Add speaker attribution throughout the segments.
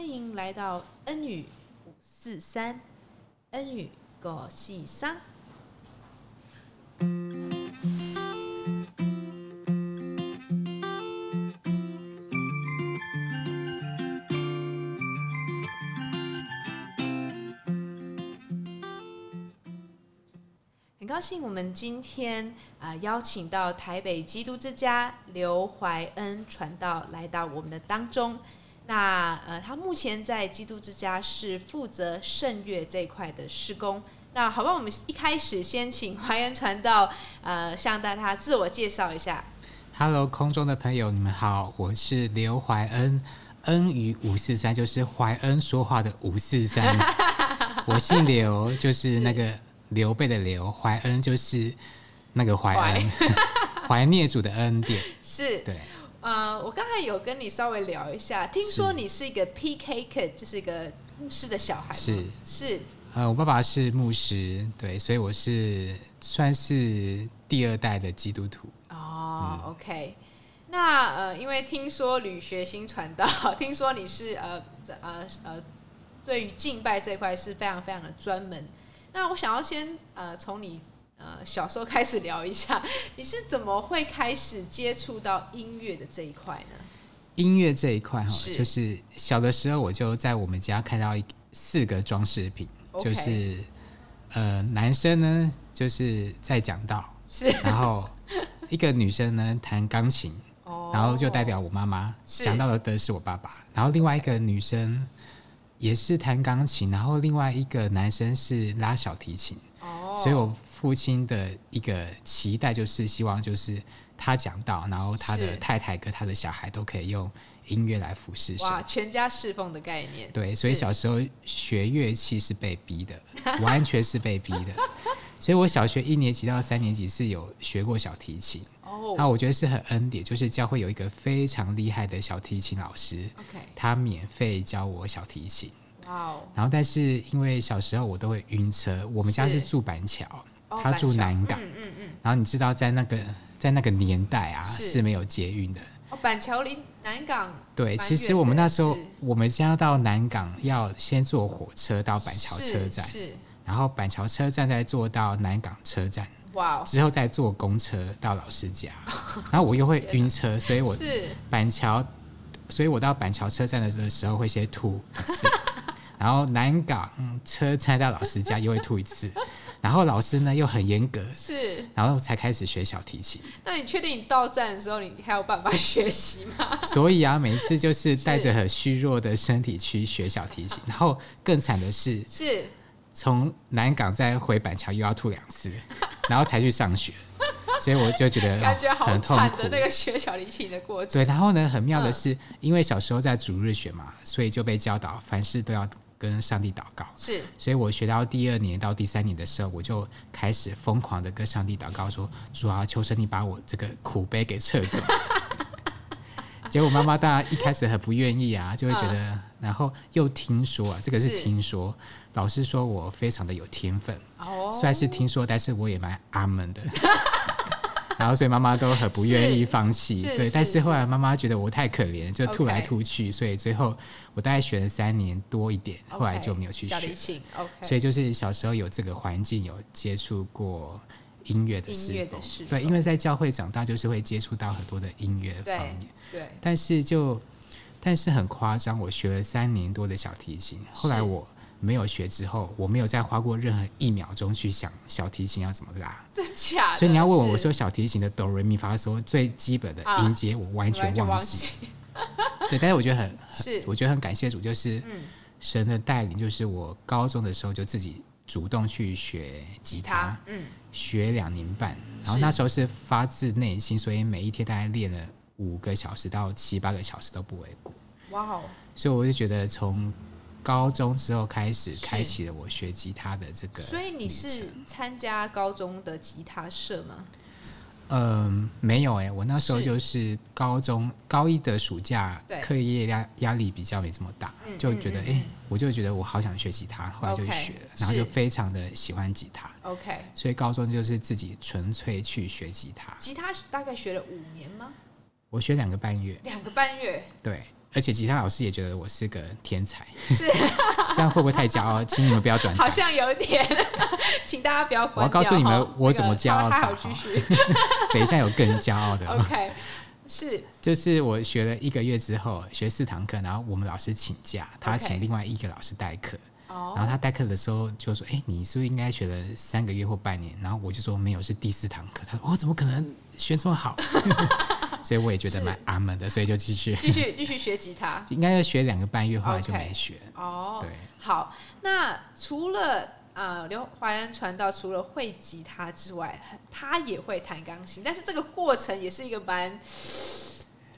Speaker 1: 欢迎来到恩语五四三，恩语五四三。很高兴我们今天啊、邀请到台北基督之家刘怀恩传道来到我们的当中。那呃，他目前在基督之家是负责圣乐这一块的施工。那好吧，我们一开始先请怀恩传道呃，向大家自我介绍一下。
Speaker 2: Hello，空中的朋友，你们好，我是刘怀恩，恩于五四三就是怀恩说话的五四三。我姓刘，就是那个刘备的刘，怀恩就是那个怀恩，怀念主的恩典。
Speaker 1: 是，
Speaker 2: 对。
Speaker 1: 呃，我刚才有跟你稍微聊一下，听说你是一个 PK kid，就是一个牧师的小孩。
Speaker 2: 是
Speaker 1: 是，
Speaker 2: 呃，我爸爸是牧师，对，所以我是算是第二代的基督徒。
Speaker 1: 哦、嗯、，OK，那呃，因为听说吕学新传道，听说你是呃呃呃，对于敬拜这一块是非常非常的专门。那我想要先呃从你。呃，小时候开始聊一下，你是怎么会开始接触到音乐的这一块呢？
Speaker 2: 音乐这一块哈，就是小的时候我就在我们家看到一四个装饰品，okay. 就是呃，男生呢就是在讲道，是，然后一个女生呢弹钢琴，哦，然后就代表我妈妈，想到的是我爸爸，然后另外一个女生也是弹钢琴，然后另外一个男生是拉小提琴。哦所以，我父亲的一个期待就是希望，就是他讲到，然后他的太太跟他的小孩都可以用音乐来服侍神。
Speaker 1: 哇，全家侍奉的概念。
Speaker 2: 对，所以小时候学乐器是被逼的，完全是被逼的。所以我小学一年级到三年级是有学过小提琴。哦。那我觉得是很恩典，就是教会有一个非常厉害的小提琴老师。OK。他免费教我小提琴。Wow. 然后，但是因为小时候我都会晕车，我们家是住板桥，他住南港。嗯嗯嗯。然后你知道，在那个在那个年代啊是，是没有捷运的。
Speaker 1: 哦，板桥离南港。
Speaker 2: 对，其实我们那时候我们家到南港要先坐火车到板桥车站，是。是然后板桥车站再坐到南港车站。哇、之后再坐公车到老师家，然后我又会晕车，所以我是板桥，所以我到板桥车站的时候会先吐一次。然后南港车开到老师家又会吐一次，然后老师呢又很严格，是，然后才开始学小提琴。
Speaker 1: 那你确定你到站的时候你还有办法学习吗？
Speaker 2: 所以啊，每次就是带着很虚弱的身体去学小提琴，然后更惨的是，是从南港再回板桥又要吐两次，然后才去上学。所以我就觉得
Speaker 1: 感觉好
Speaker 2: 很痛苦，
Speaker 1: 那个学小提琴的过程。
Speaker 2: 对，然后呢，很妙的是，因为小时候在主日学嘛，所以就被教导凡事都要跟上帝祷告。是，所以我学到第二年到第三年的时候，我就开始疯狂的跟上帝祷告说，主啊，求神你把我这个苦杯给撤走。结果妈妈当然一开始很不愿意啊，就会觉得，嗯、然后又听说啊，这个是听说，老师说我非常的有天分。哦，虽然是听说，但是我也蛮阿门的。然后所以妈妈都很不愿意放弃，对。但是后来妈妈觉得我太可怜，就吐来吐去，所以最后我大概学了三年多一点，后来就没有去学。所以就是小时候有这个环境，有接触过。音乐的事，对，因为在教会长大，就是会接触到很多的音乐方面，但是就，但是很夸张，我学了三年多的小提琴，后来我没有学之后，我没有再花过任何一秒钟去想小提琴要怎么拉。真假的？所以你要问我，我说小提琴的哆来咪发嗦最基本的音阶，我完全忘记。对，但是我觉得很，是，我觉得很感谢主，就是神的带领，就是我高中的时候就自己。主动去学吉他，嗯，学两年半，然后那时候是发自内心，所以每一天大概练了五个小时到七八个小时都不为过。哇哦！所以我就觉得从高中之后开始，开启了我学吉他的这个。
Speaker 1: 所以你是参加高中的吉他社吗？
Speaker 2: 嗯，没有哎、欸，我那时候就是高中高一的暑假，课业压压力比较没这么大，就觉得哎、欸，我就觉得我好想学吉他，后来就学了，okay, 然后就非常的喜欢吉他。OK，所以高中就是自己纯粹去学吉他。
Speaker 1: 吉他大概学了五年吗？
Speaker 2: 我学两个半月。两
Speaker 1: 个半月。
Speaker 2: 对。而且吉他老师也觉得我是个天才，
Speaker 1: 是
Speaker 2: 这样会不会太骄傲？请你们不要转。
Speaker 1: 好像有点，请大家不要关。
Speaker 2: 我要告诉你们，我怎么骄傲法？
Speaker 1: 好，继续。
Speaker 2: 等一下有更骄傲的。
Speaker 1: OK，是，
Speaker 2: 就是我学了一个月之后，学四堂课，然后我们老师请假，他请另外一个老师代课。
Speaker 1: 哦。
Speaker 2: 然后他代课的时候就说：“哎，你是不是应该学了三个月或半年？”然后我就说：“没有，是第四堂课。”他说：“我怎么可能学这么好？”所以我也觉得蛮阿门的，所以就继续
Speaker 1: 继续继续 学吉他，
Speaker 2: 应该要学两个半月，后来就没学。
Speaker 1: 哦、
Speaker 2: oh,，对，
Speaker 1: 好。那除了呃刘怀恩传道，除了会吉他之外，他也会弹钢琴，但是这个过程也是一个蛮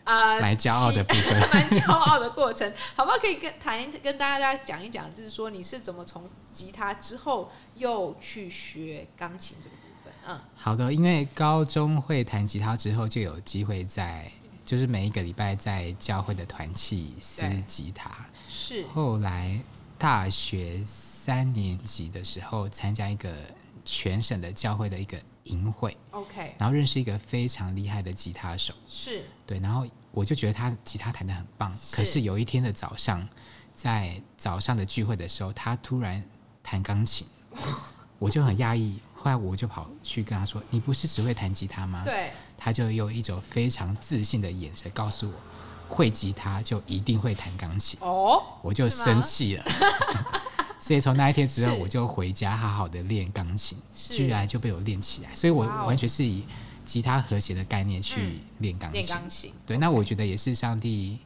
Speaker 1: 啊
Speaker 2: 蛮骄傲的部分，
Speaker 1: 蛮骄傲的过程，好不好？可以跟谈跟大家讲一讲，就是说你是怎么从吉他之后又去学钢琴这个。嗯，
Speaker 2: 好的，因为高中会弹吉他之后，就有机会在，就是每一个礼拜在教会的团契撕吉他。
Speaker 1: 是。
Speaker 2: 后来大学三年级的时候，参加一个全省的教会的一个营会。
Speaker 1: OK。
Speaker 2: 然后认识一个非常厉害的吉他手。
Speaker 1: 是。
Speaker 2: 对，然后我就觉得他吉他弹的很棒。可是有一天的早上，在早上的聚会的时候，他突然弹钢琴，我就很讶异。后来我就跑去跟他说：“你不是只会弹吉他吗？”
Speaker 1: 对，
Speaker 2: 他就用一种非常自信的眼神告诉我：“会吉他就一定会弹钢琴。”哦，我就生气了。所以从那一天之后，我就回家好好的练钢琴，居然就被我练起来。所以我完全是以吉他和弦的概念去练钢琴。
Speaker 1: 练钢琴，
Speaker 2: 对，那我觉得也是上帝。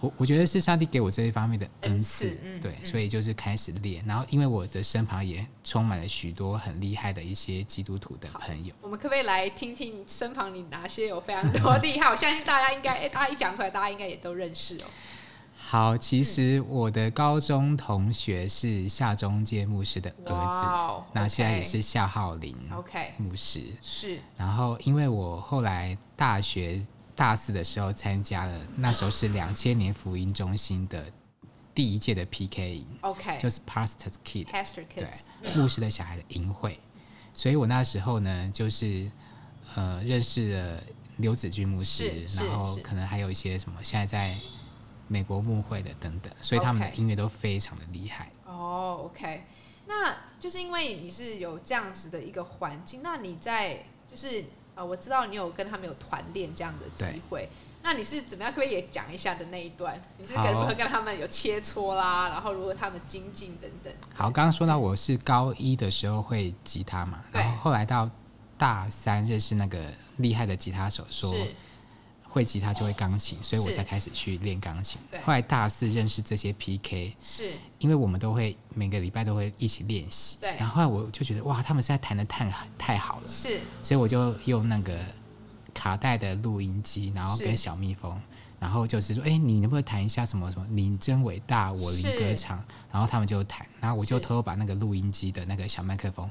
Speaker 2: 我我觉得是上帝给我这一方面的恩赐，
Speaker 1: 嗯，
Speaker 2: 对，所以就是开始练，然后因为我的身旁也充满了许多很厉害的一些基督徒的朋友。
Speaker 1: 我们可不可以来听听身旁你哪些有非常多厉害？我相信大家应该，哎，大家一讲出来，大家应该也都认识哦。
Speaker 2: 好，其实我的高中同学是夏中介牧师的儿子，wow. 那现在也是夏浩林，OK，牧师
Speaker 1: 是。
Speaker 2: 然后因为我后来大学。大四的时候参加了，那时候是两千年福音中心的第一届的 PK 营
Speaker 1: ，OK，
Speaker 2: 就是 Pastor's
Speaker 1: Kids，对，
Speaker 2: 牧师的小孩的营会，所以我那时候呢，就是呃认识了刘子君牧师，然后可能还有一些什么现在在美国牧会的等等，所以他们的音乐都非常的厉害。
Speaker 1: 哦、oh,，OK，那就是因为你是有这样子的一个环境，那你在就是。啊，我知道你有跟他们有团练这样的机会，那你是怎么样？可不可以也讲一下的那一段？你是如何跟他们有切磋啦？然后如何他们精进等等？
Speaker 2: 好，刚刚说到我是高一的时候会吉他嘛，然后后来到大三认识那个厉害的吉他手说。会吉他就会钢琴，所以我才开始去练钢琴。后来大四认识这些 PK，
Speaker 1: 是
Speaker 2: 因为我们都会每个礼拜都会一起练习。
Speaker 1: 对，
Speaker 2: 然后后来我就觉得哇，他们现在弹的太太好了，
Speaker 1: 是，
Speaker 2: 所以我就用那个卡带的录音机，然后跟小蜜蜂，然后就是说，哎，你能不能弹一下什么什么？你真伟大，我灵歌唱。然后他们就弹，然后我就偷偷把那个录音机的那个小麦克风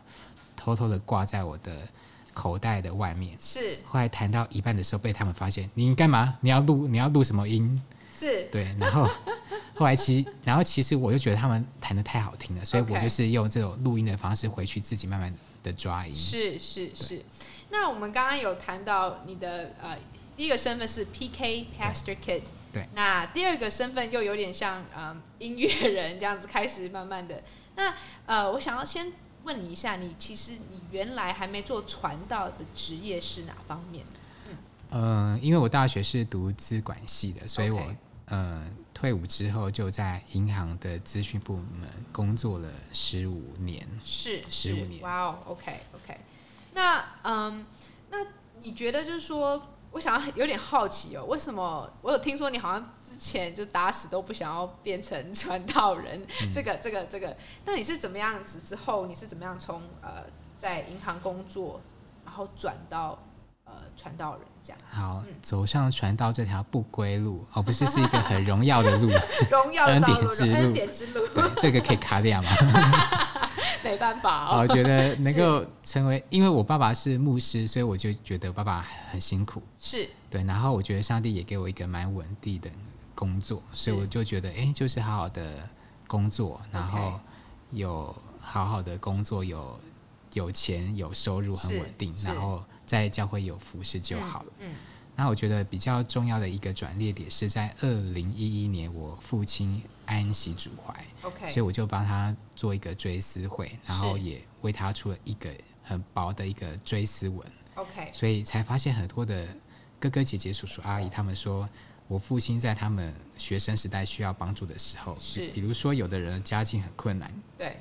Speaker 2: 偷偷的挂在我的。口袋的外面
Speaker 1: 是，
Speaker 2: 后来弹到一半的时候被他们发现，你干嘛？你要录？你要录什么音？
Speaker 1: 是
Speaker 2: 对，然后 后来其实，然后其实我就觉得他们弹的太好听了，所以我就是用这种录音的方式回去自己慢慢的抓音。
Speaker 1: 是是是。那我们刚刚有谈到你的呃第一个身份是 PK Pastor Kid，
Speaker 2: 对。
Speaker 1: 那第二个身份又有点像嗯、呃、音乐人这样子开始慢慢的。那呃我想要先。问你一下，你其实你原来还没做传道的职业是哪方面？
Speaker 2: 嗯，呃，因为我大学是读资管系的，所以我.呃退伍之后就在银行的资讯部门工作了十五年，
Speaker 1: 是
Speaker 2: 十五年。
Speaker 1: 哇哦，OK OK，那嗯，那你觉得就是说？我想要有点好奇哦，为什么我有听说你好像之前就打死都不想要变成传道人？嗯、这个、这个、这个，那你是怎么样子之后？你是怎么样从呃在银行工作，然后转到呃传道人这样？
Speaker 2: 好，嗯、走向传道这条不归路，哦，不是是一个很荣耀的路，
Speaker 1: 荣耀的道路，
Speaker 2: 恩典之路，对，这个可以卡掉吗？
Speaker 1: 没办法哦，
Speaker 2: 我觉得能够成为，因为我爸爸是牧师，所以我就觉得爸爸很辛苦。
Speaker 1: 是。
Speaker 2: 对，然后我觉得上帝也给我一个蛮稳定的工作，所以我就觉得，哎，就是好好的工作，然后有好好的工作，有有钱有收入，很稳定，然后在教会有服侍就好了。嗯，嗯那我觉得比较重要的一个转捩点是在二零一一年，我父亲安息主怀
Speaker 1: ，OK，
Speaker 2: 所以我就帮他做一个追思会，然后也为他出了一个很薄的一个追思文
Speaker 1: ，OK，
Speaker 2: 所以才发现很多的哥哥姐姐、叔叔阿姨他们说，我父亲在他们学生时代需要帮助的时候，
Speaker 1: 是，
Speaker 2: 比如说有的人家境很困难，
Speaker 1: 对，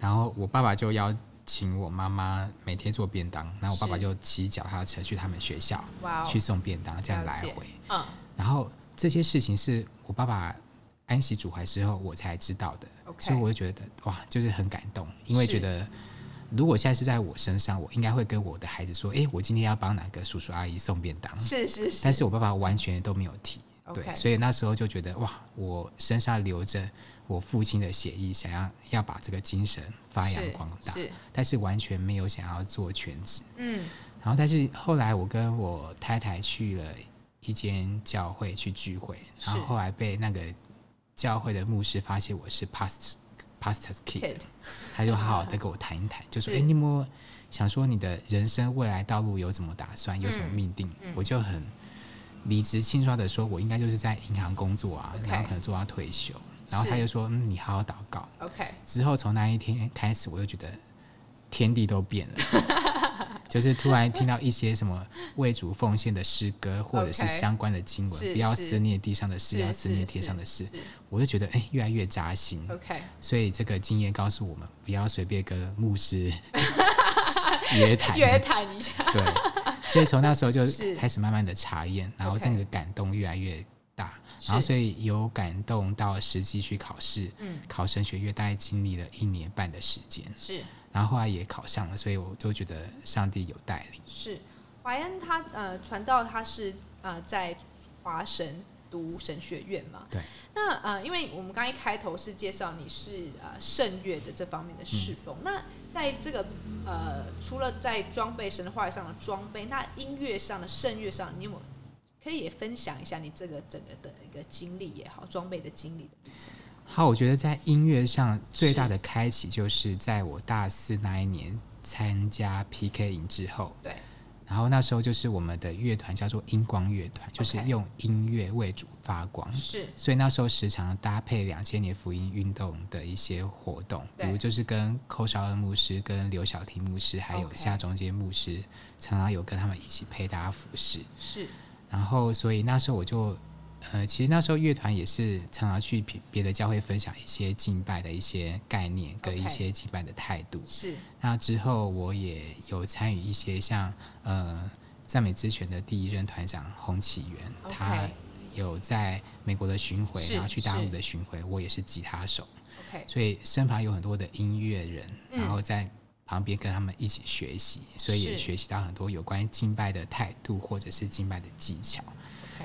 Speaker 2: 然后我爸爸就要。请我妈妈每天做便当，然后我爸爸就骑脚踏车去他们学校，去送便当，这样来回。嗯，然后这些事情是我爸爸安息主怀之后我才知道的，所以我就觉得哇，就是很感动，因为觉得如果现在是在我身上，我应该会跟我的孩子说，哎，我今天要帮哪个叔叔阿姨送便当，
Speaker 1: 是是是，
Speaker 2: 但是我爸爸完全都没有提，对，所以那时候就觉得哇，我身上留着。我父亲的协议，想要要把这个精神发扬光大，是，是，但是完全没有想要做全职。嗯，然后但是后来我跟我太太去了一间教会去聚会，然后后来被那个教会的牧师发现我是 pastor pastor's kid，, 他就好好的跟我谈一谈，就说：“哎，你有没有想说你的人生未来道路有什么打算，有什么命定？”嗯、我就很理直气壮的说：“我应该就是在银行工作啊然后可能做到退休。”然后他就说：“嗯，你好好祷告。”
Speaker 1: OK。
Speaker 2: 之后从那一天开始，我就觉得天地都变了，就是突然听到一些什么为主奉献的诗歌，或者是相关的经文，不要思念地上的事，要思念天上的事。我就觉得哎，越来越扎心。
Speaker 1: OK。
Speaker 2: 所以这个经验告诉我们，不要随便跟牧师 约谈，
Speaker 1: 约谈一下。
Speaker 2: 对。所以从那时候就开始慢慢的查验，然后这个感动越来越。然后，所以有感动到实际去考试，嗯，考神学院大概经历了一年半的时间，
Speaker 1: 是。
Speaker 2: 然后后来也考上了，所以我都觉得上帝有带领。
Speaker 1: 是，怀恩他呃传道他是呃在华神读神学院嘛？
Speaker 2: 对。
Speaker 1: 那呃，因为我们刚一开头是介绍你是呃圣乐的这方面的侍奉，嗯、那在这个呃除了在装备神的话语上的装备，那音乐上的圣乐上，你有没有？可以也分享一下你这个整个的一个经历也好，装备的经历的
Speaker 2: 好，我觉得在音乐上最大的开启，就是在我大四那一年参加 PK 营之后。
Speaker 1: 对。
Speaker 2: 然后那时候就是我们的乐团叫做音光乐团，就是用音乐为主发光。
Speaker 1: 是。
Speaker 2: 所以那时候时常搭配两千年福音运动的一些活动，比如就是跟寇绍恩牧师、跟刘晓婷牧师，还有夏中间牧师，常常有跟他们一起配搭服饰。
Speaker 1: 是。
Speaker 2: 然后，所以那时候我就，呃，其实那时候乐团也是常常去别的教会分享一些敬拜的一些概念跟一些敬拜的态度。
Speaker 1: 是。
Speaker 2: 那之后我也有参与一些像呃赞美之泉的第一任团长洪启源，他有在美国的巡回，然后去大陆的巡回，我也是吉他手。所以身旁有很多的音乐人，然后在。旁边跟他们一起学习，所以也学习到很多有关敬拜的态度或者是敬拜的技巧。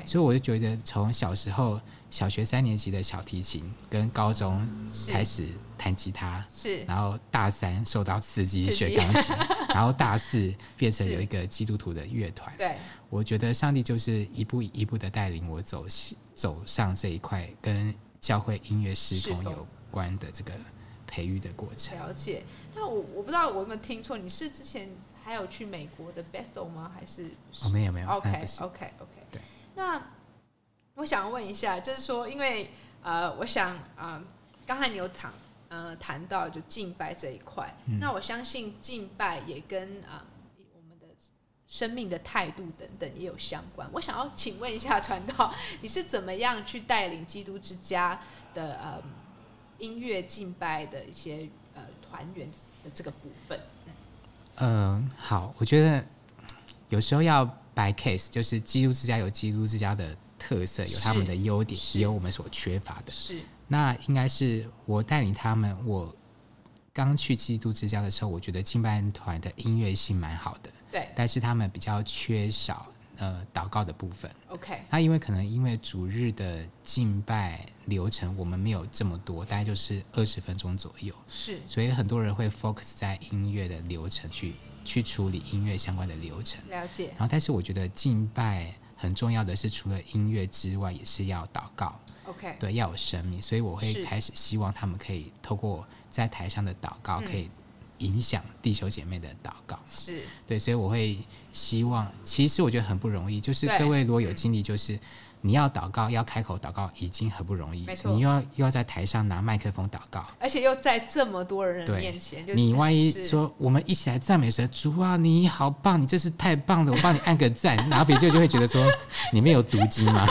Speaker 2: 所以我就觉得，从小时候小学三年级的小提琴，跟高中开始弹吉他，
Speaker 1: 是，
Speaker 2: 然后大三受到刺激学钢琴，然后大四变成有一个基督徒的乐团。
Speaker 1: 对，
Speaker 2: 我觉得上帝就是一步一步的带领我走走上这一块跟教会音乐事工有关的这个。培育的过程。
Speaker 1: 了解。那我我不知道我有没有听错，你是之前还有去美国的 Bethel 吗？还是？
Speaker 2: 哦，没有没有。
Speaker 1: OK OK OK。对。那我想问一下，就是说，因为呃，我想啊，刚、呃、才你有谈呃谈到就敬拜这一块、嗯，那我相信敬拜也跟啊、呃、我们的生命的态度等等也有相关。我想要请问一下传道，你是怎么样去带领基督之家的呃？音乐敬拜的一些呃团员的这个部分，
Speaker 2: 嗯、呃，好，我觉得有时候要 by case，就是基督之家有基督之家的特色，有他们的优点，也有我们所缺乏的。
Speaker 1: 是，
Speaker 2: 那应该是我带领他们。我刚去基督之家的时候，我觉得敬拜团的音乐性蛮好的，
Speaker 1: 对，
Speaker 2: 但是他们比较缺少。呃，祷告的部分
Speaker 1: ，OK。
Speaker 2: 那因为可能因为主日的敬拜流程我们没有这么多，大概就是二十分钟左右，
Speaker 1: 是。
Speaker 2: 所以很多人会 focus 在音乐的流程去去处理音乐相关的流程。
Speaker 1: 了解。
Speaker 2: 然后，但是我觉得敬拜很重要的是，除了音乐之外，也是要祷告
Speaker 1: ，OK。
Speaker 2: 对，要有生命。所以我会开始希望他们可以透过在台上的祷告，可以影响地球姐妹的祷告。
Speaker 1: 是
Speaker 2: 对，所以我会希望，其实我觉得很不容易，就是各位如果有经历，就是。你要祷告，要开口祷告，已经很不容易。
Speaker 1: 没错，
Speaker 2: 你又要又要在台上拿麦克风祷告，
Speaker 1: 而且又在这么多人面前。
Speaker 2: 你万一说我们一起来赞美神，主啊，你好棒，你真是太棒了，我帮你按个赞，然后别人就会觉得说里面有毒鸡吗？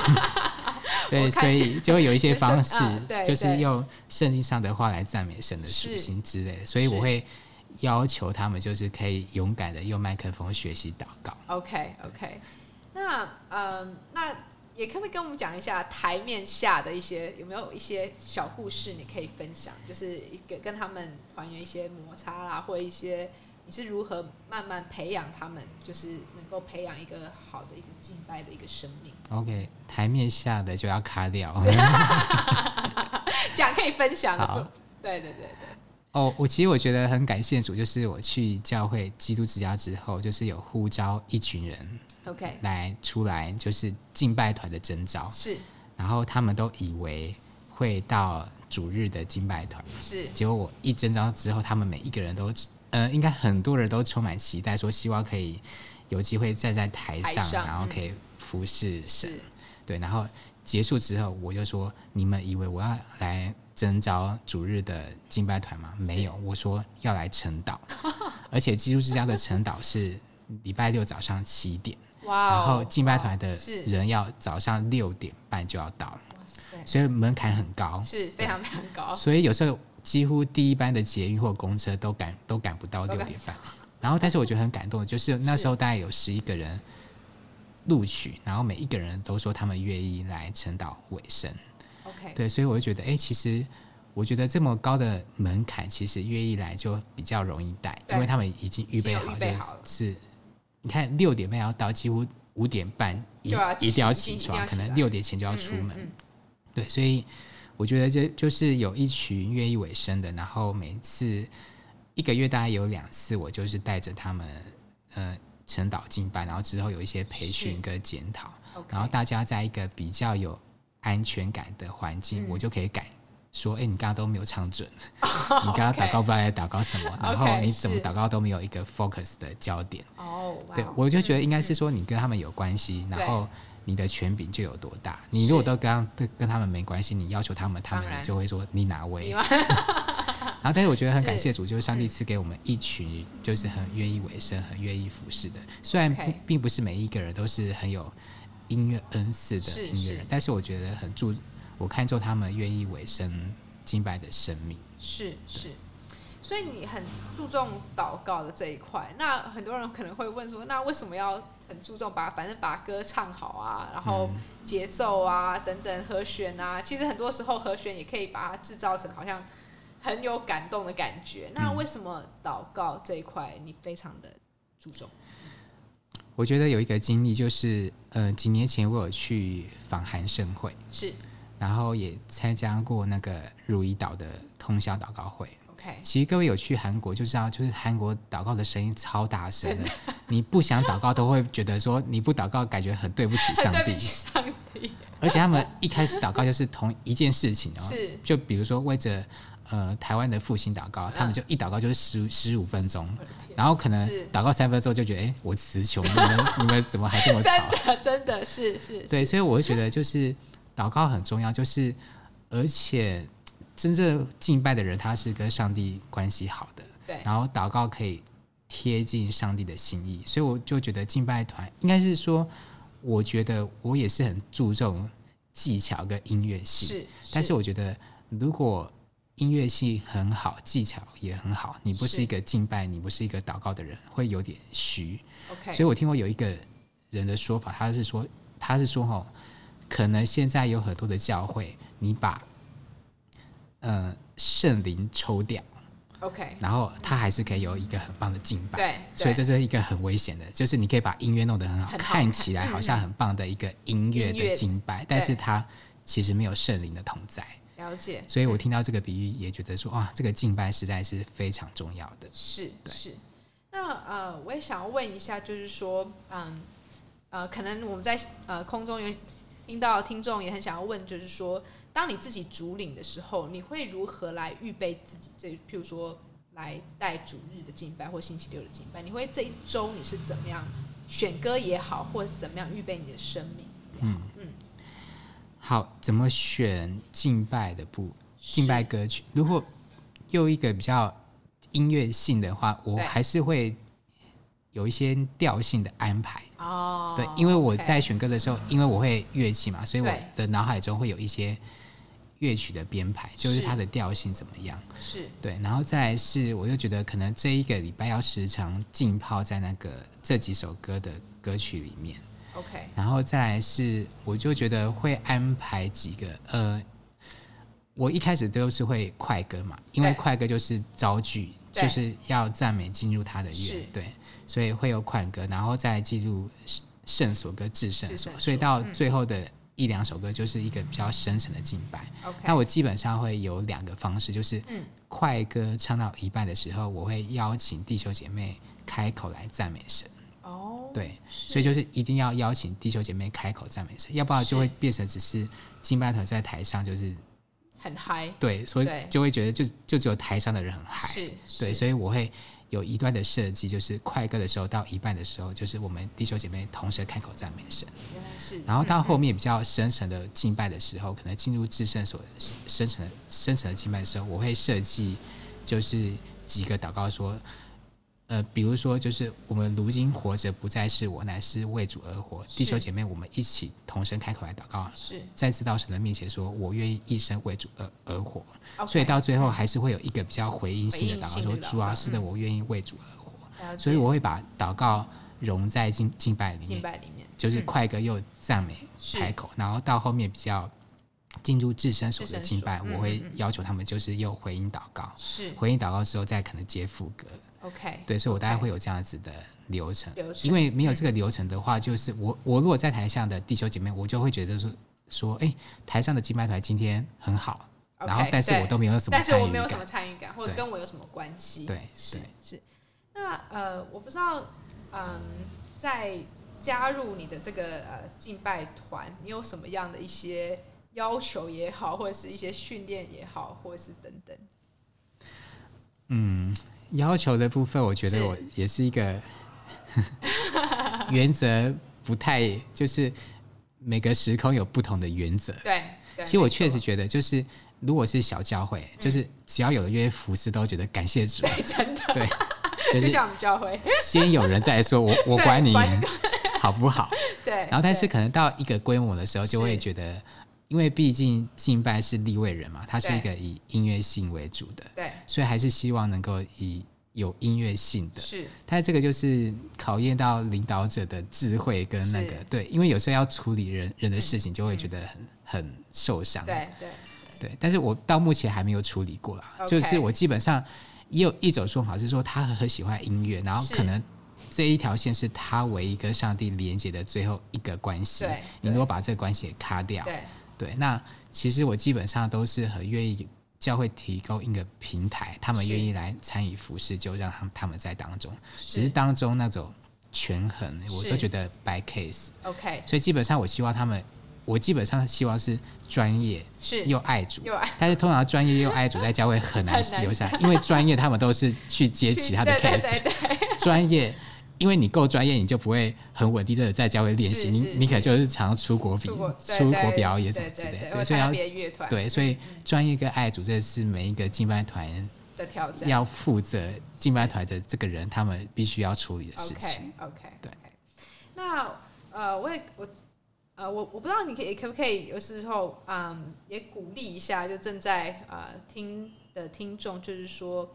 Speaker 2: 对，所以就会有一些方式，就是用圣经上的话来赞美神的属性之类的。所以我会要求他们，就是可以勇敢的用麦克风学习祷告。
Speaker 1: OK OK，那嗯那。也可不可以跟我们讲一下台面下的一些有没有一些小故事你可以分享？就是一个跟他们团员一些摩擦啦，或一些你是如何慢慢培养他们，就是能够培养一个好的一个敬拜的一个生命。
Speaker 2: OK，台面下的就要卡掉，
Speaker 1: 讲可以分享的。对对对对。
Speaker 2: 哦，oh, 我其实我觉得很感谢主，就是我去教会基督之家之后，就是有呼召一群人。OK，来出来就是敬拜团的征召
Speaker 1: 是，
Speaker 2: 然后他们都以为会到主日的敬拜团
Speaker 1: 是，
Speaker 2: 结果我一征召之后，他们每一个人都，呃，应该很多人都充满期待，说希望可以有机会站在台上，台上然后可以服侍神，是。对，然后结束之后，我就说，你们以为我要来征召主日的敬拜团吗？没有，我说要来晨祷，而且基督之家的晨祷是礼拜六早上七点。Wow, 然后敬拜团的人要早上六点半就要到所以门槛很高，
Speaker 1: 是非常非常高。
Speaker 2: 所以有时候几乎第一班的捷运或公车都赶都赶不到六点半。然后，但是我觉得很感动，就是那时候大概有十一个人录取，然后每一个人都说他们愿意来晨祷委身。
Speaker 1: OK，
Speaker 2: 对，所以我就觉得，哎，其实我觉得这么高的门槛，其实愿意来就比较容易带，因为他们已经预备好，就是。你看六点半要到，几乎五点半一一定要起床，可能六点前就要出门。嗯嗯嗯。对，所以我觉得这就是有一群愿意委身的，然后每次一个月大概有两次，我就是带着他们呃晨祷进班，然后之后有一些培训跟检讨，是然后大家在一个比较有安全感的环境，嗯、我就可以改。说，哎、欸，你刚刚都没有唱准，oh, 你刚刚祷告不知道在祷告什么然后你怎么祷告都没有一个 focus 的焦点。哦，oh, 对，我就觉得应该是说你跟他们有关系，嗯、然后你的权柄就有多大。你如果都跟跟跟他们没关系，你要求他们，他们就会说你哪位？然，然后，但是我觉得很感谢主，就是上帝赐给我们一群就是很愿意委身、很愿意服侍的。虽然不并不是每一个人都是很有音乐恩赐的音乐人，是是但是我觉得很注。我看中他们愿意委身敬拜的生命，
Speaker 1: 是是，所以你很注重祷告的这一块。那很多人可能会问说，那为什么要很注重把反正把歌唱好啊，然后节奏啊等等和弦啊，其实很多时候和弦也可以把它制造成好像很有感动的感觉。那为什么祷告这一块你非常的注重？
Speaker 2: 我觉得有一个经历就是，呃，几年前我有去访韩盛会，是。然后也参加过那个如意岛的通宵祷告会。
Speaker 1: OK，
Speaker 2: 其实各位有去韩国就知道，就是韩国祷告的声音超大声的，的你不想祷告都会觉得说你不祷告感觉很对不起上帝。上帝。而且他们一开始祷告就是同一件事情哦，是就比如说为着呃台湾的复兴祷告，他们就一祷告就是十十五分钟，然后可能祷告三分钟就觉得哎我词穷，你们 你们怎么还这么吵？
Speaker 1: 真的真的是是。
Speaker 2: 对，所以我会觉得就是。祷告很重要，就是而且真正敬拜的人，他是跟上帝关系好的。
Speaker 1: 对，
Speaker 2: 然后祷告可以贴近上帝的心意，所以我就觉得敬拜团应该是说，我觉得我也是很注重技巧跟音乐性。是，是但是我觉得如果音乐系很好，技巧也很好，你不是一个敬拜，你不是一个祷告的人，会有点虚。
Speaker 1: OK，
Speaker 2: 所以我听过有一个人的说法，他是说，他是说哦。可能现在有很多的教会，你把呃圣灵抽掉
Speaker 1: ，OK，
Speaker 2: 然后他还是可以有一个很棒的敬拜，
Speaker 1: 对，
Speaker 2: 所以这是一个很危险的，就是你可以把音乐弄得很好，很好看起来好像很棒的一个音乐的敬拜，但是它其实没有圣灵的同在。
Speaker 1: 了解，
Speaker 2: 所以我听到这个比喻也觉得说，哇，这个敬拜实在是非常重要的。
Speaker 1: 是，对是。那呃，我也想要问一下，就是说，嗯，呃，可能我们在呃空中有。听到听众也很想要问，就是说，当你自己主领的时候，你会如何来预备自己？这譬如说，来带主日的敬拜或星期六的敬拜？你会这一周你是怎么样选歌也好，或者是怎么样预备你的生命？嗯嗯，
Speaker 2: 好，怎么选敬拜的部敬拜歌曲？如果用一个比较音乐性的话，我还是会有一些调性的安排。哦，对，因为我在选歌的时候，因为我会乐器嘛，所以我的脑海中会有一些。乐曲的编排就是它的调性怎么样？是对，然后再来是，我又觉得可能这一个礼拜要时常浸泡在那个这几首歌的歌曲里面。OK，然后再来是，我就觉得会安排几个呃，我一开始都是会快歌嘛，因为快歌就是招句，就是要赞美进入他的乐，对，所以会有快歌，然后再进入圣所跟至圣所，所以到最后的。嗯一两首歌就是一个比较深沉的敬拜。Okay. 那我基本上会有两个方式，就是快歌唱到一半的时候，我会邀请弟兄姐妹开口来赞美神。哦，oh, 对，所以就是一定要邀请地球姐妹开口赞美神，要不然就会变成只是敬拜团在台上就是
Speaker 1: 很嗨。
Speaker 2: 对，所以就会觉得就就只有台上的人很嗨。是，对，所以我会。有一段的设计，就是快歌的时候到一半的时候，就是我们地球姐妹同时开口赞美神。原来是。然后到后面比较深层的敬拜的时候，可能进入至圣所深沉的深层的敬拜的时候，我会设计就是几个祷告说，呃，比如说就是我们如今活着不再是我，乃是为主而活。是弟兄姐妹，我们一起同声开口来祷告，是。再次到神的面前说，我愿意一生为主而而活。Okay, 所以到最后还是会有一个比较回应性的祷告，说主啊，是的，我愿意为主而活。嗯、所以我会把祷告融在敬敬拜里面，敬拜里面就是快歌又赞美开口，是然后到后面比较进入自身所的敬拜，我会要求他们就是又回应祷告，是。回应祷告之后再可能接副歌。OK，对，所以我大概会有这样子的流程，流程，因为没有这个流程的话，就是我我如果在台上的弟兄姐妹，我就会觉得说说，哎，台上的敬拜团今天很好，okay, 然后但是我都没有什么但是我没有什么参与感，或者跟我有什么关系？对，是是。那呃，我不知道，嗯，在加入你的这个呃敬拜团，你有什么样的一些要求也好，或者是一些训练也好，或者是等等，嗯。要求的部分，我觉得我也是一个是 原则不太，就是每个时空有不同的原则。对，对其实我确实觉得，就是如果是小教会，嗯、就是只要有了约服侍，都觉得感谢主。
Speaker 1: 对，真的。
Speaker 2: 对，
Speaker 1: 就是、就像我们教会，
Speaker 2: 先有人再说，我我管你好不好？对。然后，但是可能到一个规模的时候，就会觉得。因为毕竟敬拜是立位人嘛，他是一个以音乐性为主的，对，所以还是希望能够以有音乐性的。是，但这个就是考验到领导者的智慧跟那个对，因为有时候要处理人人的事情，就会觉得很、嗯、很受伤。对对对，但是我到目前还没有处理过啦。就是我基本上也有一种说法是说，他很喜欢音乐，然后可能这一条线是他唯一跟上帝连接的最后一个关系。对，你如果把这个关系给卡掉。对。那其实我基本上都是很愿意教会提供一个平台，他们愿意来参与服侍，就让他们他们在当中。只是当中那种权衡，我都觉得 by case。OK，所以基本上我希望他们，我基本上希望是专业，是又爱主，又爱。但是通常专业又爱主 在教会很难留下来，因为专业他们都是去接其他的 case，专业。因为你够专业，你就不会很稳定的在教会练习。你你可能就是常常出国比、出国，出国表演什么之类的。对，所以要对，所以专业跟爱主这是每一个敬拜团的挑战，要负责敬拜团的这个人，他们必须要处理的事情。OK，对。
Speaker 1: 那呃，我也我呃，我我不知道你可以可不可以有时候嗯，也鼓励一下，就正在呃听的听众，就是说，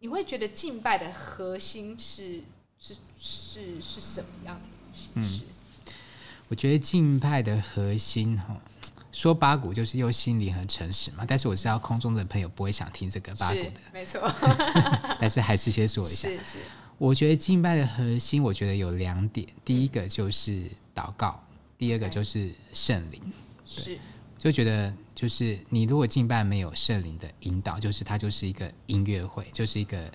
Speaker 1: 你会觉得敬拜的核心是？是是是什么样的形式？嗯，
Speaker 2: 我觉得敬拜的核心哈，说八股就是又心灵很诚实嘛。但是我知道空中的朋友不会想听这个八股的，
Speaker 1: 没错。
Speaker 2: 但是还是先说一下，是是。我觉得敬拜的核心，我觉得有两点，第一个就是祷告，第二个就是圣灵。是，就觉得就是你如果敬拜没有圣灵的引导，就是它就是一个音乐会，就是一个。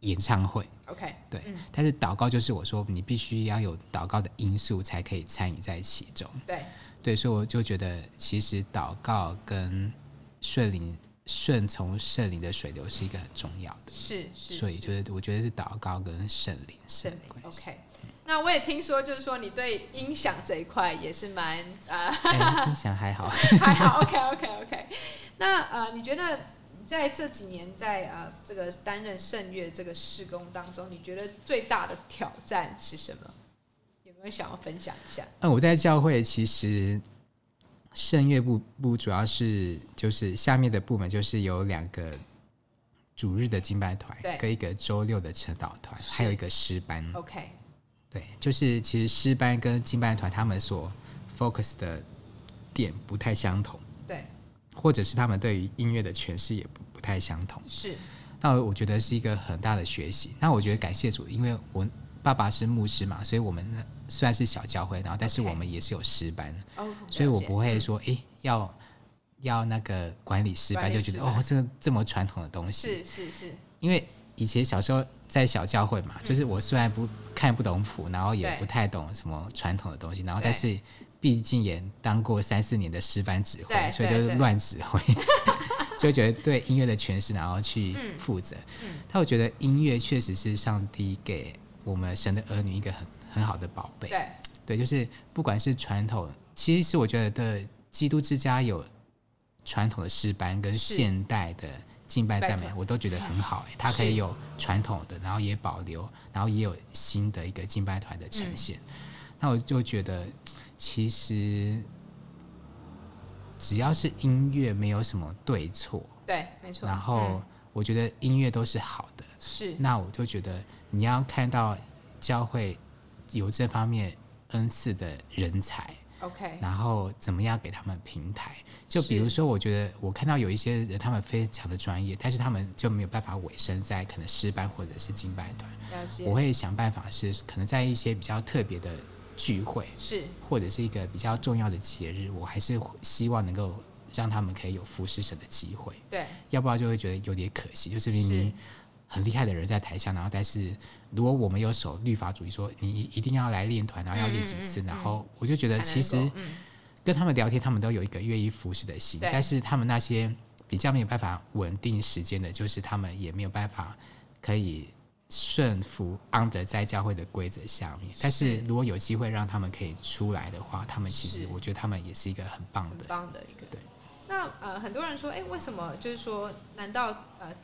Speaker 2: 演唱会，OK，对，嗯、但是祷告就是我说你必须要有祷告的因素才可以参与在其中，对，对，所以我就觉得其实祷告跟顺灵顺从圣灵的水流是一个很重要的。
Speaker 1: 是是，
Speaker 2: 所以就是我觉得是祷告跟圣灵圣灵。
Speaker 1: OK，那我也听说，就是说你对音响这一块也是蛮啊、
Speaker 2: 呃欸，音响还好，
Speaker 1: 还好。OK OK OK，那呃，你觉得？在这几年，在呃这个担任圣乐这个事工当中，你觉得最大的挑战是什么？有没有想要分享一下？
Speaker 2: 嗯，我在教会其实圣乐部部主要是就是下面的部门就是有两个主日的敬拜团，跟一个周六的晨祷团，还有一个诗班。
Speaker 1: OK，
Speaker 2: 对，就是其实诗班跟敬拜团他们所 focus 的点不太相同。
Speaker 1: 对。
Speaker 2: 或者是他们对于音乐的诠释也不不太相同，
Speaker 1: 是。
Speaker 2: 那我觉得是一个很大的学习。那我觉得感谢主，因为我爸爸是牧师嘛，所以我们虽然是小教会，然后但是我们也是有师班，okay. 所以我不会说，哎、嗯，要要那个管理诗班，就觉得哦，这个这么传统的东西，
Speaker 1: 是是是。
Speaker 2: 因为以前小时候在小教会嘛，就是我虽然不看不懂谱，然后也不太懂什么传统的东西，然后但是。毕竟也当过三四年的师班指挥，所以就是乱指挥，就觉得对音乐的诠释，然后去负责。但我觉得音乐确实是上帝给我们神的儿女一个很很好的宝贝。
Speaker 1: 对，
Speaker 2: 对，就是不管是传统，其实是我觉得的基督之家有传统的诗班跟现代的敬拜赞美，我都觉得很好。它可以有传统的，然后也保留，然后也有新的一个敬拜团的呈现。那我就觉得。其实，只要是音乐，没有什么对错。
Speaker 1: 对，没错。
Speaker 2: 然后，我觉得音乐都是好的。
Speaker 1: 是。
Speaker 2: 那我就觉得，你要看到教会有这方面恩赐的人才。
Speaker 1: OK。
Speaker 2: 然后，怎么样给他们平台？就比如说，我觉得我看到有一些人，他们非常的专业，但是他们就没有办法委身在可能诗班或者是敬拜
Speaker 1: 团。
Speaker 2: 我会想办法是可能在一些比较特别的。聚会
Speaker 1: 是，或
Speaker 2: 者是一个比较重要的节日，我还是希望能够让他们可以有服侍神的机会。
Speaker 1: 对，
Speaker 2: 要不然就会觉得有点可惜，就是明明很厉害的人在台下，然后但是如果我们有守律法主义，说你一定要来练团，然后要练几次，嗯嗯嗯，然后我就觉得其实跟他们聊天，他们都有一个愿意服侍的心，但是他们那些比较没有办法稳定时间的，就是他们也没有办法可以。顺服 under 在教会的规则下面，但是如果有机会让他们可以出来的话，他们其实我觉得他们也是一个很棒的、
Speaker 1: 很棒的一个。
Speaker 2: 对。
Speaker 1: 那呃，很多人说，哎、欸，为什么就是说，难道呃，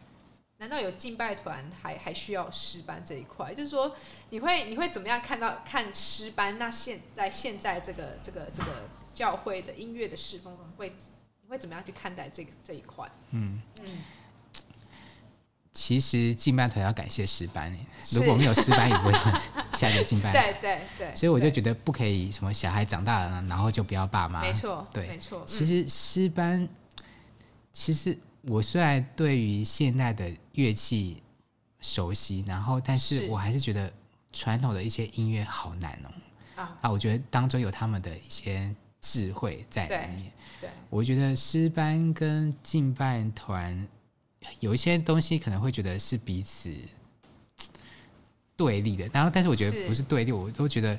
Speaker 1: 难道有敬拜团还还需要诗班这一块？就是说，你会你会怎么样看到看诗班？那现在现在这个这个这个教会的音乐的侍奉会你会怎么样去看待这个这一块？嗯嗯。
Speaker 2: 其实敬拜团要感谢诗班，如果没有诗班，也不会 下一个敬拜 团。
Speaker 1: 对对对。
Speaker 2: 所以我就觉得不可以什么小孩长大了，然后就不要爸妈。
Speaker 1: 没错，
Speaker 2: 对，
Speaker 1: 没错。
Speaker 2: 其实诗班，其实我虽然对于现代的乐器熟悉，然后但是我还是觉得传统的一些音乐好难哦。啊，啊，我觉得当中有他们的一些智慧在里面。
Speaker 1: 对，对
Speaker 2: 我觉得诗班跟敬拜团。有一些东西可能会觉得是彼此对立的，然后但是我觉得不是对立，我都觉得，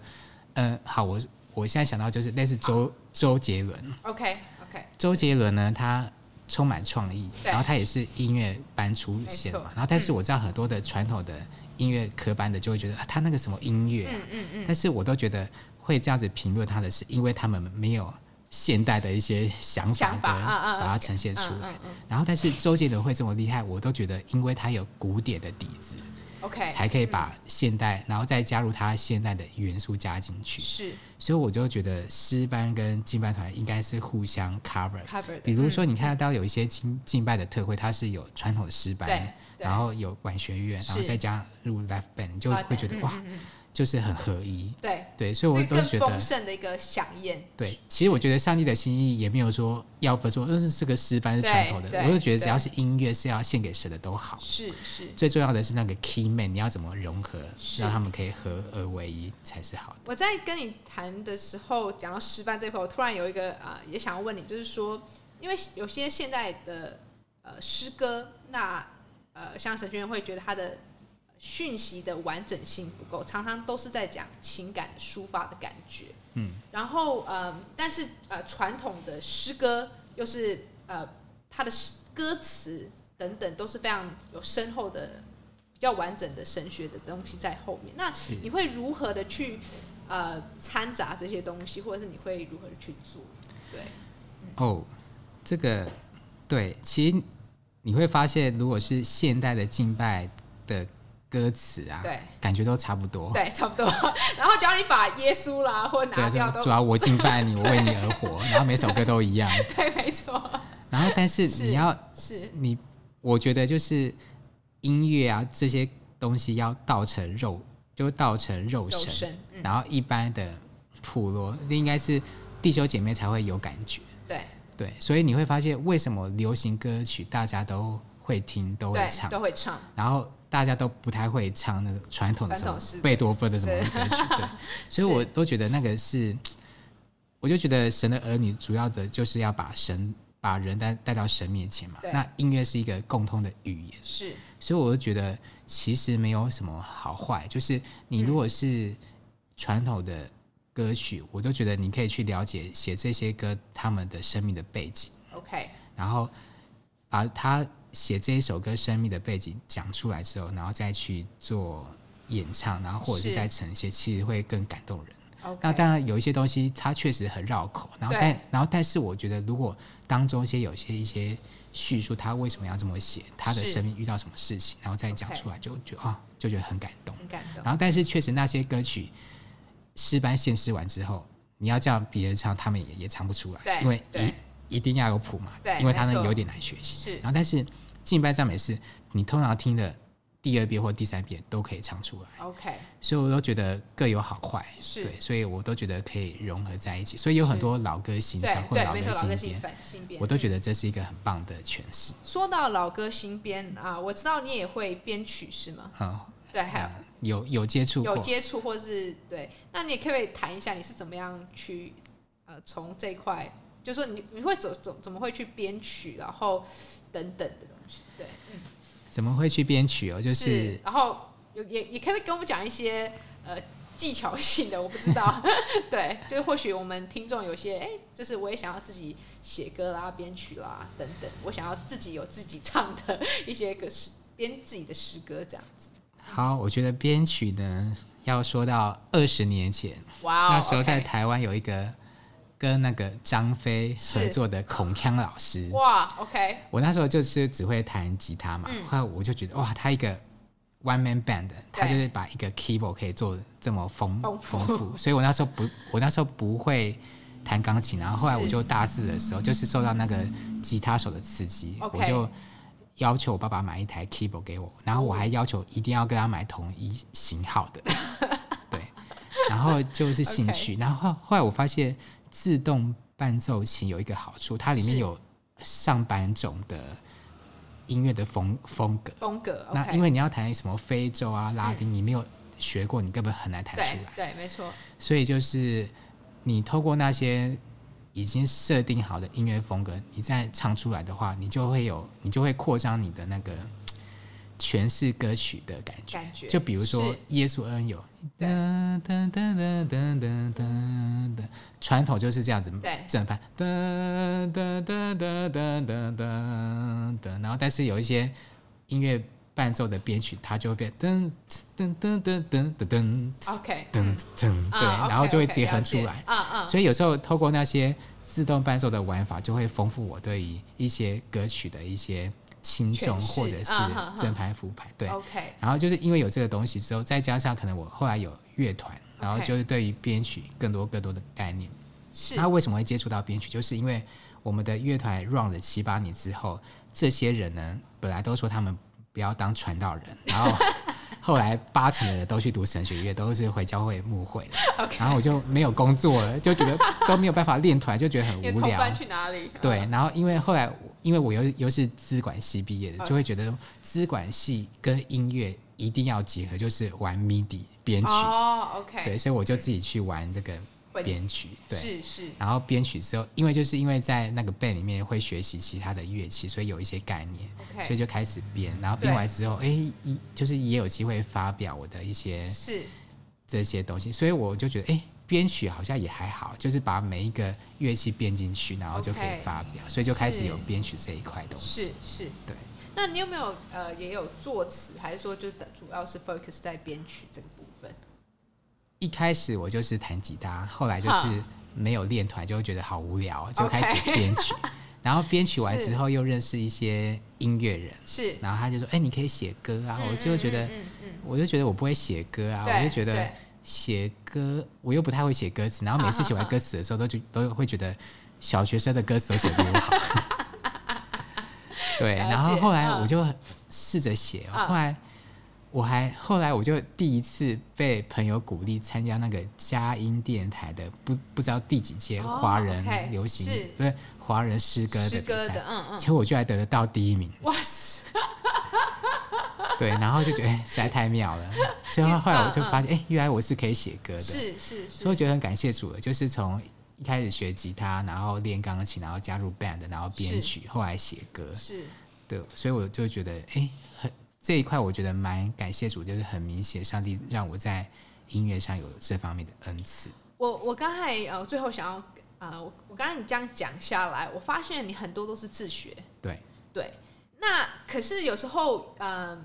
Speaker 2: 呃，好，我我现在想到就是类似周周杰伦
Speaker 1: ，OK OK，
Speaker 2: 周杰伦呢，他充满创意，然后他也是音乐班出现嘛，然后但是我知道很多的传统的音乐科班的就会觉得、啊、他那个什么音乐、啊，嗯嗯嗯，但是我都觉得会这样子评论他的是因为他们没有。现代的一些想法的，把它呈现出来。然后，但是周杰伦会这么厉害，我都觉得，因为他有古典的底子
Speaker 1: ，OK，
Speaker 2: 才可以把现代，然后再加入他现代的元素加进去。
Speaker 1: 是，
Speaker 2: 所以我就觉得诗班跟敬拜团应该是互相 cover。
Speaker 1: cover。
Speaker 2: 比如说，你看到有一些敬敬拜的特会，它是有传统的诗班，然后有管弦乐，然后再加入 live band，你就会觉得哇。就是很合一，
Speaker 1: 对
Speaker 2: 对，所以我都觉得
Speaker 1: 丰盛的一个饗宴。
Speaker 2: 对，其实我觉得上帝的心意也没有说要分说，那是这个诗班是传统的，我就觉得只要是音乐是要献给神的都好。
Speaker 1: 是是，
Speaker 2: 最重要的是那个 key man，你要怎么融合，让他们可以合而为一才是好的。
Speaker 1: 我在跟你谈的时候，讲到诗班这块，我突然有一个啊、呃，也想要问你，就是说，因为有些现代的呃诗歌，那呃像神学院会觉得他的。讯息的完整性不够，常常都是在讲情感抒发的感觉。嗯，然后呃，但是呃，传统的诗歌又是呃，它的歌词等等都是非常有深厚的、比较完整的神学的东西在后面。那你会如何的去呃掺杂这些东西，或者是你会如何的去做？对，
Speaker 2: 哦，这个对，其实你会发现，如果是现代的敬拜的。歌词啊，
Speaker 1: 对，
Speaker 2: 感觉都差不多，
Speaker 1: 对，差不多。然后只要你把耶稣啦，或拿掉都，
Speaker 2: 主要我敬拜你，我为你而活，然后每首歌都一样，
Speaker 1: 对，没错。
Speaker 2: 然后，但是你要是你，我觉得就是音乐啊这些东西要道成肉，就道成肉身，肉身嗯、然后一般的普罗应该是弟兄姐妹才会有感觉，
Speaker 1: 对
Speaker 2: 对。所以你会发现，为什么流行歌曲大家都会听，都会唱，
Speaker 1: 都会唱，
Speaker 2: 然后。大家都不太会唱那种传统的什么贝多芬的什么歌曲，对，所以我都觉得那个是，我就觉得神的儿女主要的就是要把神把人带带到神面前嘛。那音乐是一个共通的语言，
Speaker 1: 是，
Speaker 2: 所以我就觉得其实没有什么好坏，就是你如果是传统的歌曲，我都觉得你可以去了解写这些歌他们的生命的背景
Speaker 1: ，OK，
Speaker 2: 然后把它。写这一首歌生命的背景讲出来之后，然后再去做演唱，然后或者是再呈现，其实会更感动人。那当然有一些东西它确实很绕口，然后但然后但是我觉得如果当中一些有些一些叙述，他为什么要这么写，他的生命遇到什么事情，然后再讲出来，就觉得啊就觉得很感动。
Speaker 1: 很感动。
Speaker 2: 然后但是确实那些歌曲诗班献诗完之后，你要叫别人唱，他们也也唱不出来，
Speaker 1: 对，
Speaker 2: 因为一一定要有谱嘛，
Speaker 1: 对，
Speaker 2: 因为他们有点难学习。
Speaker 1: 是，
Speaker 2: 然后但是。敬拜赞美是，你通常听的第二遍或第三遍都可以唱出来。
Speaker 1: OK，
Speaker 2: 所以我都觉得各有好坏，
Speaker 1: 是
Speaker 2: 对，所以我都觉得可以融合在一起。所以有很多老歌新唱或老歌新编，我都觉得这是一个很棒的诠释。
Speaker 1: 说到老歌新编啊，我知道你也会编曲是吗？
Speaker 2: 嗯，
Speaker 1: 对，还
Speaker 2: 有有有接触，
Speaker 1: 有接触或是对。那你可不可以谈一下你是怎么样去呃从这一块，就是说你你会怎怎怎么会去编曲，然后等等的。
Speaker 2: 怎么会去编曲哦？就是，是
Speaker 1: 然后有也也可以跟我们讲一些呃技巧性的，我不知道。对，就是或许我们听众有些哎，就是我也想要自己写歌啦、编曲啦等等，我想要自己有自己唱的一些歌词，编自己的诗歌这样子。
Speaker 2: 好，我觉得编曲呢，要说到二十年前，
Speaker 1: 哇、哦，
Speaker 2: 那时候在台湾有一个。跟那个张飞合作的孔锵老师，
Speaker 1: 哇，OK，
Speaker 2: 我那时候就是只会弹吉他嘛，嗯、后来我就觉得哇，他一个 one man band，他就是把一个 keyboard 可以做这么丰丰富，富，所以我那时候不，我那时候不会弹钢琴，然后后来我就大四的时候，就是受到那个吉他手的刺激，我就要求我爸爸买一台 keyboard 给我，然后我还要求一定要跟他买同一型号的，对，然后就是兴趣，然后后来我发现。自动伴奏琴有一个好处，它里面有上百种的音乐的风风格。
Speaker 1: 风格，
Speaker 2: 那因为你要弹什么非洲啊、拉丁，你没有学过，你根本很难弹出来。
Speaker 1: 对，对，没错。
Speaker 2: 所以就是你透过那些已经设定好的音乐风格，你再唱出来的话，你就会有，你就会扩张你的那个。诠释歌曲的感觉，
Speaker 1: 感觉
Speaker 2: 就比如说耶稣恩友，噔噔噔噔噔噔噔，传统就是这样子，正拍，噔噔噔噔噔噔噔，然后但是有一些音乐伴奏的编曲，它就会变噔噔噔噔噔噔噔
Speaker 1: ，OK，
Speaker 2: 噔噔，对，然后就会直接哼出来，所以有时候透过那些自动伴奏的玩法，就会丰富我对于一些歌曲的一些。轻重或者是正牌副牌，对
Speaker 1: ，OK。
Speaker 2: 然后就是因为有这个东西之后，再加上可能我后来有乐团，然后就是对于编曲更多更多的概念。
Speaker 1: 是。
Speaker 2: 那为什么会接触到编曲？就是因为我们的乐团 run 了七八年之后，这些人呢，本来都说他们不要当传道人，然后后来八成的人都去读神学院，都是回教会牧会的。
Speaker 1: OK。
Speaker 2: 然后我就没有工作了，就觉得都没有办法练团，就觉得很无聊。
Speaker 1: 去哪里？
Speaker 2: 对。然后因为后来。因为我又又是资管系毕业的，就会觉得资管系跟音乐一定要结合，就是玩 MIDI 编曲。
Speaker 1: 哦，OK。
Speaker 2: 对，所以我就自己去玩这个编曲。对，
Speaker 1: 是是。
Speaker 2: 然后编曲之后，因为就是因为在那个 band 里面会学习其他的乐器，所以有一些概念。所以就开始编，然后编完之后，哎，一就是也有机会发表我的一些是这些东西，所以我就觉得，哎，编曲好像也还好，就是把每一个乐器编进去，然后就可以发表，okay, 所以就开始有编曲这一块东西。
Speaker 1: 是是，
Speaker 2: 对。
Speaker 1: 那你有没有呃也有作词，还是说就主要是 focus 在编曲这个？
Speaker 2: 一开始我就是弹吉他，后来就是没有练团，就会觉得好无聊，就开始编曲。然后编曲完之后，又认识一些音乐人，
Speaker 1: 是。
Speaker 2: 然后他就说：“哎、欸，你可以写歌啊！”我就觉得，嗯嗯嗯、我就觉得我不会写歌啊，我就觉得写歌我又不太会写歌词。然后每次写完歌词的时候，都觉都会觉得小学生的歌词都写比我好。对，然后后来我就试着写，后来。我还后来我就第一次被朋友鼓励参加那个佳音电台的不不知道第几届华人流行不是华人诗歌的比赛，嗯嗯，结果我居然得得到第一名，哇塞！对，然后就觉得哎实在太妙了，所以后来我就发现哎原来我是可以写歌的，是是是，所以我觉得很感谢主了，就是从一开始学吉他，然后练钢琴，然后加入 band，然后编曲，后来写歌，是。对，所以我就觉得哎很。这一块我觉得蛮感谢主，就是很明显，上帝让我在音乐上有这方面的恩赐。
Speaker 1: 我我刚才呃最后想要呃我我刚才你这样讲下来，我发现你很多都是自学。
Speaker 2: 对
Speaker 1: 对，那可是有时候呃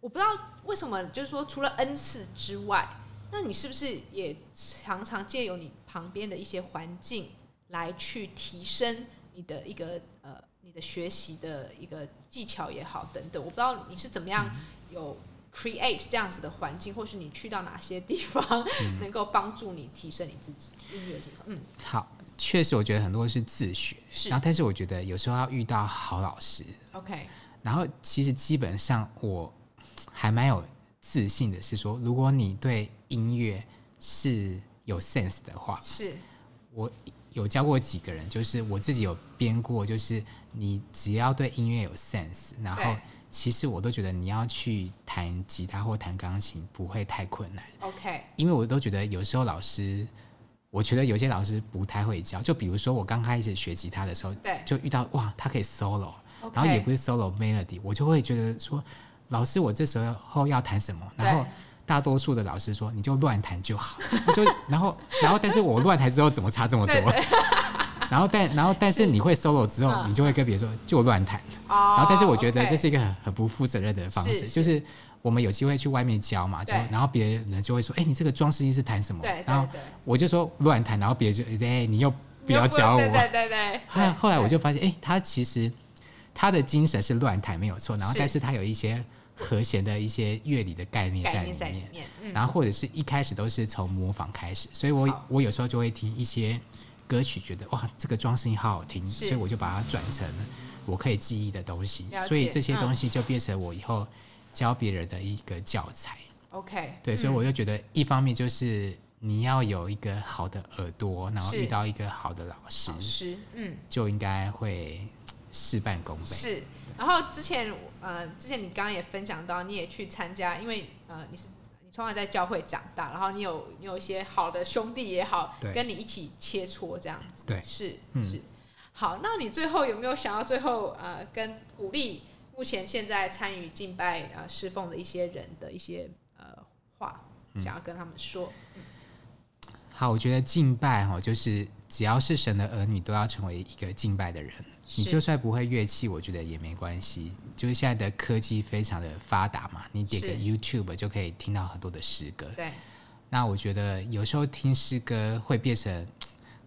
Speaker 1: 我不知道为什么，就是说除了恩赐之外，那你是不是也常常借由你旁边的一些环境来去提升你的一个呃？你的学习的一个技巧也好，等等，我不知道你是怎么样有 create 这样子的环境，或是你去到哪些地方 能够帮助你提升你自己音乐这块。嗯，
Speaker 2: 好，确实我觉得很多是自学，是，然后但是我觉得有时候要遇到好老师。
Speaker 1: OK，
Speaker 2: 然后其实基本上我还蛮有自信的，是说如果你对音乐是有 sense 的话，
Speaker 1: 是
Speaker 2: 我。有教过几个人，就是我自己有编过，就是你只要对音乐有 sense，然后其实我都觉得你要去弹吉他或弹钢琴不会太困难。
Speaker 1: OK，
Speaker 2: 因为我都觉得有时候老师，我觉得有些老师不太会教。就比如说我刚开始学吉他的时候，对，就遇到哇，他可以 solo，然后也不是 solo melody，我就会觉得说，老师我这时候要弹什么？然后。大多数的老师说，你就乱弹就好，就然后然后，但是我乱弹之后怎么差这么多？然后但然后但是你会 solo 之后，你就会跟别人说就乱弹。然后但是我觉得这是一个很很不负责任的方式，就是我们有机会去外面教嘛，就然后别人就会说，哎，你这个装饰音是弹什么？然后我就说乱弹，然后别人就哎，你又不要教我。
Speaker 1: 对对对。
Speaker 2: 后后来我就发现，哎，他其实他的精神是乱弹没有错，然后但是他有一些。和弦的一些乐理的概念在里面，里面嗯、然后或者是一开始都是从模仿开始，所以我我有时候就会听一些歌曲，觉得哇，这个装饰音好好听，所以我就把它转成我可以记忆的东西，所以这些东西就变成我以后教别人的一个教材。
Speaker 1: OK，
Speaker 2: 对，所以我就觉得一方面就是你要有一个好的耳朵，然后遇到一个好的老师，嗯，就应该会事半功倍。
Speaker 1: 是。然后之前，呃，之前你刚刚也分享到，你也去参加，因为呃，你是你从小在教会长大，然后你有你有一些好的兄弟也好，跟你一起切磋这样子，
Speaker 2: 对，
Speaker 1: 是、嗯、是。好，那你最后有没有想要最后呃，跟鼓励目前现在参与敬拜呃侍奉的一些人的一些呃话，想要跟他们
Speaker 2: 说？好，我觉得敬拜哈，就是只要是神的儿女，都要成为一个敬拜的人。你就算不会乐器，我觉得也没关系。就是现在的科技非常的发达嘛，你点个 YouTube 就可以听到很多的诗歌。
Speaker 1: 对。
Speaker 2: 那我觉得有时候听诗歌会变成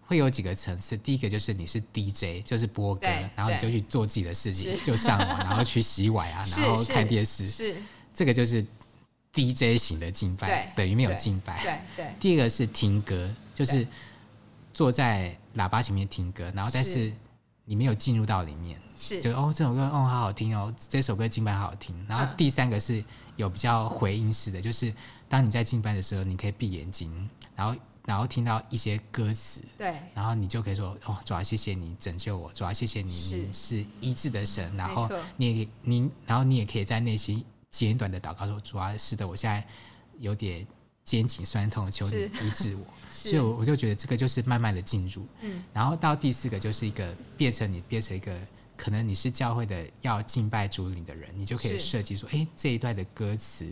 Speaker 2: 会有几个层次。第一个就是你是 DJ，就是播歌，然后你就去做自己的事情，就上网，然后去洗碗啊，然后看电视。是。这个就是 DJ 型的敬拜，等于没有敬拜。对对。第二个是听歌，就是坐在喇叭前面听歌，然后但是。你没有进入到里面，是就哦，这首歌哦好好听哦，这首歌敬拜好好听。然后第三个是有比较回音式的，就是当你在敬拜的时候，你可以闭眼睛，然后然后听到一些歌词，对，然后你就可以说哦，主啊，谢谢你拯救我，主啊，谢谢你，你是医治的神。然后你也你，然后你也可以在内心简短的祷告说，主啊，是的，我现在有点肩颈酸痛，求你医治我。所以我我就觉得这个就是慢慢的进入，嗯，然后到第四个就是一个变成你变成一个可能你是教会的要敬拜主领的人，你就可以设计说，哎，这一段的歌词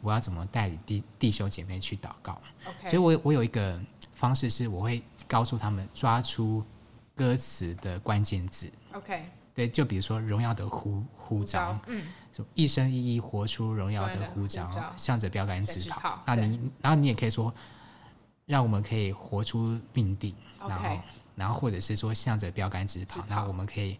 Speaker 2: 我要怎么带领弟弟兄姐妹去祷告？Okay. 所以我我有一个方式是，我会告诉他们抓出歌词的关键字。
Speaker 1: OK，
Speaker 2: 对，就比如说荣耀的呼呼召，嗯，就一生一意活出荣耀的呼召，向着标杆直跑。那你然后你也可以说，让我们可以活出命定。然后然后或者是说向着标杆直跑，那我们可以。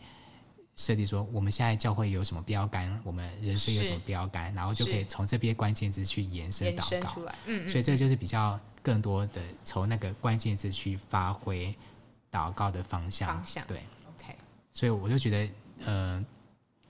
Speaker 2: 设计说，我们现在教会有什么标杆？我们人生有什么标杆？然后就可以从这边关键字去延伸祷告。
Speaker 1: 嗯，
Speaker 2: 所以这就是比较更多的从那个关键字去发挥祷告的方向。
Speaker 1: 方向对。
Speaker 2: 所以我就觉得，呃，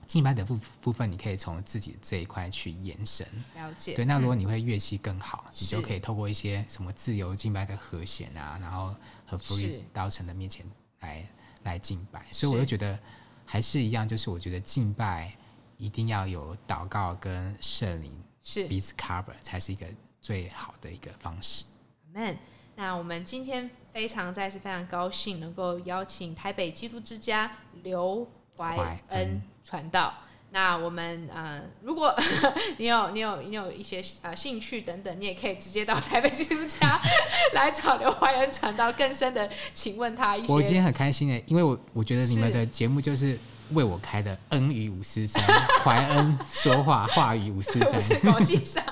Speaker 2: 敬拜的部部分，你可以从自己这一块去延伸。
Speaker 1: 了解。
Speaker 2: 对，那如果你会乐器更好，你就可以透过一些什么自由敬拜的和弦啊，然后和 free 到神的面前来来敬拜。所以我就觉得。还是一样，就是我觉得敬拜一定要有祷告跟圣灵是彼此 cover，才是一个最好的一个方式。
Speaker 1: Amen。那我们今天非常再次非常高兴能够邀请台北基督之家刘怀恩传道。那我们呃，如果 你有你有你有一些呃兴趣等等，你也可以直接到台北基督家 来找刘怀恩传道更深的，请问他一些。
Speaker 2: 我今天很开心的，因为我我觉得你们的节目就是为我开的恩于无私三，怀恩说话话语无私三，
Speaker 1: 高兴上。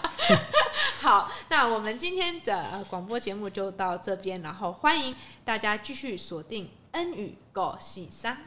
Speaker 1: 好，那我们今天的广播节目就到这边，然后欢迎大家继续锁定恩语狗喜三。